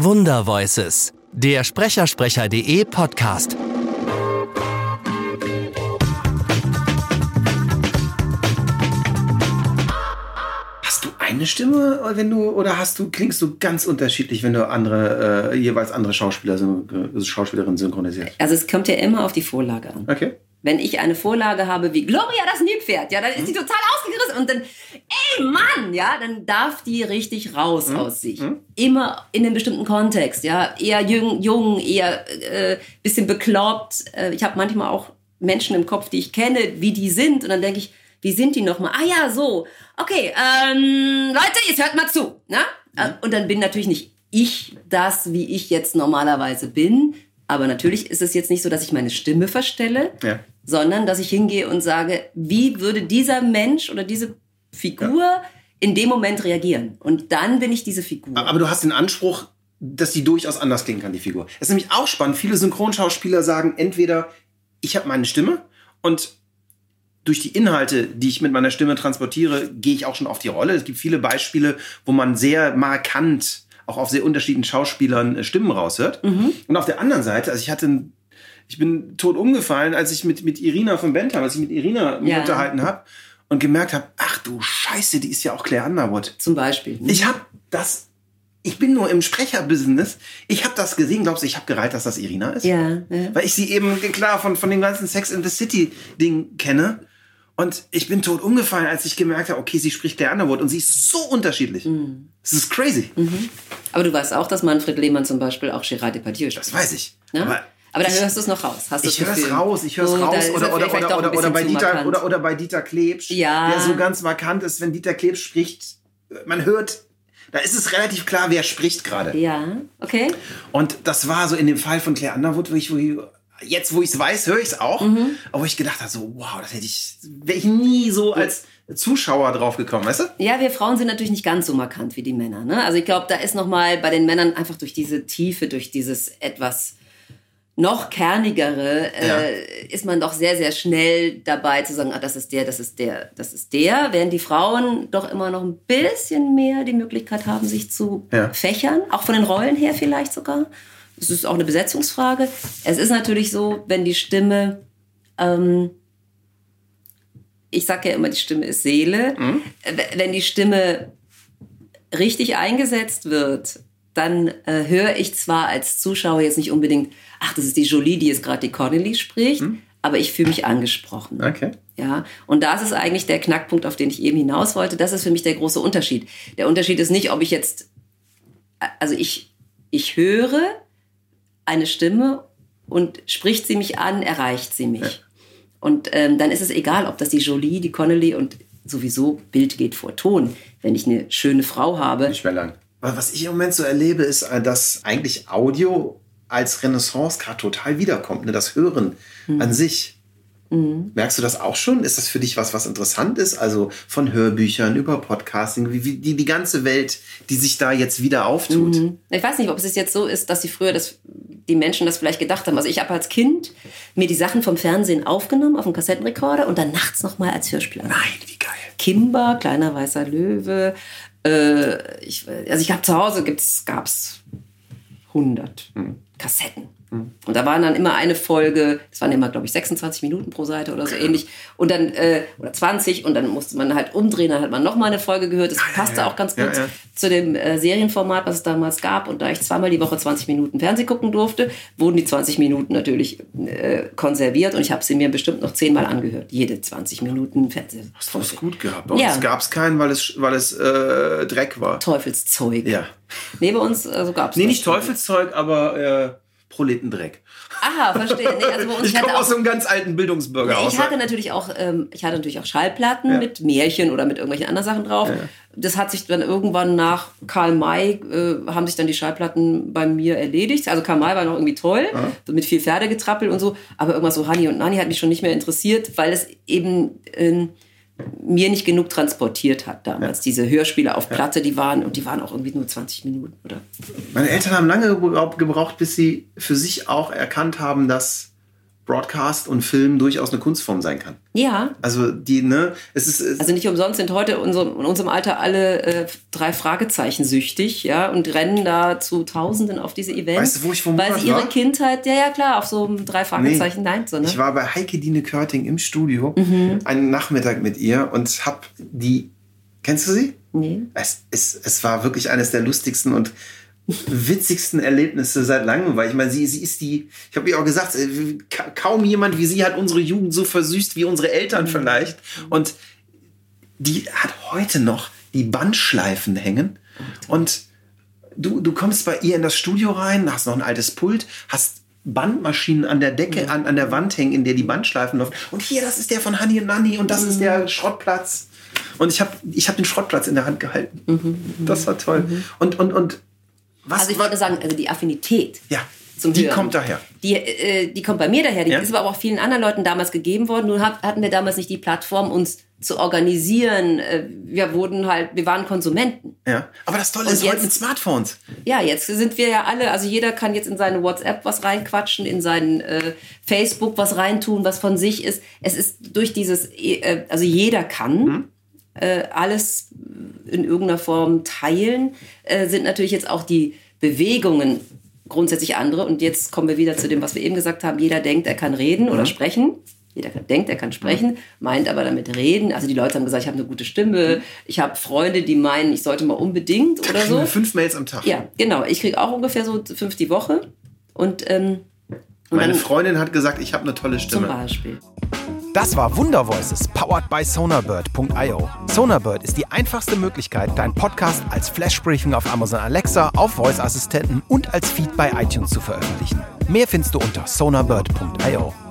Wundervoices, der Sprechersprecher.de Podcast. Hast du eine Stimme, wenn du oder hast du klingst du ganz unterschiedlich, wenn du andere äh, jeweils andere Schauspieler äh, Schauspielerinnen synchronisierst? Also es kommt ja immer auf die Vorlage an. Okay. Wenn ich eine Vorlage habe wie Gloria das Nilpferd, ja, dann ist die total ausgerissen und dann, Mann, ja, dann darf die richtig raus aus sich. Immer in einem bestimmten Kontext, ja, eher jung, jung eher äh, bisschen bekloppt. Äh, ich habe manchmal auch Menschen im Kopf, die ich kenne, wie die sind und dann denke ich, wie sind die nochmal? Ah ja, so. Okay, ähm, Leute, jetzt hört mal zu. Ne? Äh, Und dann bin natürlich nicht ich das, wie ich jetzt normalerweise bin. Aber natürlich ist es jetzt nicht so, dass ich meine Stimme verstelle, Ja. sondern dass ich hingehe und sage, wie würde dieser Mensch oder diese Figur in dem Moment reagieren? Und dann bin ich diese Figur. Aber du hast den Anspruch, dass die durchaus anders klingen kann, die Figur. Es ist nämlich auch spannend. Viele Synchronschauspieler sagen entweder, ich habe meine Stimme und durch die Inhalte, die ich mit meiner Stimme transportiere, gehe ich auch schon auf die Rolle. Es gibt viele Beispiele, wo man sehr markant auch auf sehr unterschiedlichen Schauspielern äh, Stimmen raushört. Und auf der anderen Seite, also ich hatte ich bin tot umgefallen, als ich mit, mit Irina von Bentham, als ich mit Irina Ja. unterhalten habe und gemerkt habe, ach du Scheiße, die ist ja auch Claire Underwood. zum Beispiel. Ich habe das, ich bin nur im Sprecherbusiness. Ich habe das gesehen, glaubst du, ich habe gereiht, dass das Irina ist? ja, ja. Weil ich sie eben, klar, von, von dem ganzen Sex in the City Ding kenne. Und ich bin tot umgefallen, als ich gemerkt habe, okay, sie spricht Claire Underwood und sie ist so unterschiedlich. Mhm. Das ist crazy. Aber du weißt auch, dass Manfred Lehmann zum Beispiel auch Gérard Depardieu spielt. Das weiß ich. Ne? Aber Aber dann hörst du es noch raus. Hast ich höre es raus, ich höre es Oh, da raus. er Oder, oder, oder, oder, oder, bei Dieter, oder, oder bei Dieter Klebsch, Ja. der so ganz markant ist, wenn Dieter Klebsch spricht, man hört, da ist es relativ klar, wer spricht gerade. Ja, okay. Und das war so in dem Fall von Claire Underwood, wo ich, wo ich jetzt, wo ich es weiß, höre ich es auch. Mhm. Aber wo ich gedacht habe, so, wow, das hätte ich, wäre ich nie so als Zuschauer drauf gekommen, weißt du? Ja, wir Frauen sind natürlich nicht ganz so markant wie die Männer. Ne? Also ich glaube, da ist noch mal bei den Männern einfach durch diese Tiefe, durch dieses etwas noch kernigere, äh, ist man doch sehr, sehr schnell dabei zu sagen, ah, das ist der, das ist der, das ist der. Während die Frauen doch immer noch ein bisschen mehr die Möglichkeit haben, sich zu Ja. fächern, auch von den Rollen her vielleicht sogar. Das ist auch eine Besetzungsfrage. Es ist natürlich so, wenn die Stimme ähm, ich sage ja immer, die Stimme ist Seele. W- Wenn die Stimme richtig eingesetzt wird, dann äh, höre ich zwar als Zuschauer jetzt nicht unbedingt, ach, das ist die Jolie, die jetzt gerade die Connelly spricht, aber ich fühle mich angesprochen. Okay. Ja, und das ist eigentlich der Knackpunkt, auf den ich eben hinaus wollte. Das ist für mich der große Unterschied. Der Unterschied ist nicht, ob ich jetzt, also ich, ich höre eine Stimme und spricht sie mich an, erreicht sie mich. Und ähm, dann ist es egal, ob das die Jolie, die Connelly und sowieso Bild geht vor Ton. Wenn ich eine schöne Frau habe, Nicht mehr lang. Weil Was ich im Moment so erlebe, ist, äh, dass eigentlich Audio als Renaissance gerade total wiederkommt. Ne? Das Hören Mhm. an sich. Merkst du das auch schon? Ist das für dich was, was interessant ist? Also von Hörbüchern über Podcasting, wie, wie die, die ganze Welt, die sich da jetzt wieder auftut. Mhm. Ich weiß nicht, ob es jetzt so ist, dass sie früher das, die Menschen das vielleicht gedacht haben. Also ich habe als Kind mir die Sachen vom Fernsehen aufgenommen auf dem Kassettenrekorder und dann nachts nochmal als Hörspiel an. Nein, wie geil. Kimber, kleiner weißer Löwe. Äh, ich, also ich habe zu Hause gibt's, gab's 100 Kassetten. Und da waren dann immer eine Folge, das waren immer, glaube ich, 26 Minuten pro Seite oder so ähnlich. Und dann, äh, oder 20, und dann musste man halt umdrehen, dann hat man nochmal eine Folge gehört. Das passte ja. auch ganz Ja, gut ja. zu dem äh, Serienformat, was es damals gab. Und da ich zweimal die Woche 20 Minuten Fernsehen gucken durfte, wurden die 20 Minuten natürlich äh, konserviert und ich habe sie mir bestimmt noch zehnmal angehört. Jede 20 Minuten Fernsehen. Hast du es gut gehabt? Bei uns Ja. gab es keinen, weil es, weil es äh, Dreck war. Teufelszeug. Ja. Nee, bei uns also gab es Nee, nicht Teufelszeug, aber äh, Proletendreck. Aha, verstehe. Nee, also bei uns Ich hatte komme aus so einem ganz alten Bildungsbürger Nee, aus. ich hatte natürlich auch, ähm, ich hatte natürlich auch Schallplatten mit Märchen oder mit irgendwelchen anderen Sachen drauf. Das hat sich dann irgendwann nach Karl May äh, haben sich dann die Schallplatten bei mir erledigt. Also Karl May war noch irgendwie toll, so mit viel Pferdegetrappel und so. Aber irgendwas so Hani und Nani hat mich schon nicht mehr interessiert, weil es eben ähm, mir nicht genug transportiert hat damals. Diese Hörspiele auf Platte, die waren und die waren auch irgendwie nur 20 Minuten oder? Meine Eltern haben lange gebraucht, gebraucht, bis sie für sich auch erkannt haben, dass Broadcast und Film durchaus eine Kunstform sein kann. Ja. Also die, ne, es ist. Es also nicht umsonst sind heute in unserem, in unserem Alter alle äh, drei Fragezeichen süchtig, ja, und rennen da zu Tausenden auf diese Events. Weißt du, wo ich vor Weil Monat sie ihre war? Kindheit, ja, ja, klar, auf so einem drei Fragezeichen, nein, so, ne? Ich war bei Heike Dine Körting im Studio Mhm. einen Nachmittag mit ihr und hab die. Kennst du sie? Nee. Es, es, es war wirklich eines der lustigsten und witzigsten Erlebnisse seit langem, weil ich meine, sie, sie ist die, ich habe ihr auch gesagt, äh, ka- kaum jemand wie sie hat unsere Jugend so versüßt wie unsere Eltern Mhm. vielleicht. Und die hat heute noch die Bandschleifen hängen und du, du kommst bei ihr in das Studio rein, hast noch ein altes Pult, hast Bandmaschinen an der Decke, an, an der Wand hängen, in der die Bandschleifen laufen. Und hier, das ist der von Honey und Nanny und das ist der Schrottplatz. Und ich habe ich hab den Schrottplatz in der Hand gehalten. Das war toll. Und, und, und was Also ich war- wollte sagen, also die Affinität. ja, zum die Hören. kommt daher. Die, äh, die kommt bei mir daher, die Ja. ist aber auch vielen anderen Leuten damals gegeben worden. Nur hab, hatten wir damals nicht die Plattform, uns zu organisieren. Äh, Wir wurden halt, wir waren Konsumenten. Ja. Aber das Tolle Und ist heute jetzt- mit Smartphones. Ja, jetzt sind wir ja alle, also jeder kann jetzt in seine WhatsApp was reinquatschen, in sein äh, Facebook was reintun, was von sich ist. Es ist durch dieses, äh, also jeder kann äh, alles in irgendeiner Form teilen, äh, sind natürlich jetzt auch die Bewegungen grundsätzlich andere. Und jetzt kommen wir wieder zu dem, was wir eben gesagt haben. Jeder denkt, er kann reden oder sprechen. Jeder denkt, er kann sprechen, meint aber damit reden. Also die Leute haben gesagt, ich habe eine gute Stimme. Ich habe Freunde, die meinen, ich sollte mal unbedingt oder so. Fünf Mails am Tag. Ja, genau. Ich kriege auch ungefähr so fünf die Woche. Und, ähm, und Meine dann Freundin hat gesagt, ich habe eine tolle zum Stimme. Beispiel. Das war Wundervoices, powered by Sonarbird.io. Sonarbird ist die einfachste Möglichkeit, deinen Podcast als Flash-Briefing auf Amazon Alexa, auf Voice-Assistenten und als Feed bei iTunes zu veröffentlichen. Mehr findest du unter sonarbird.io.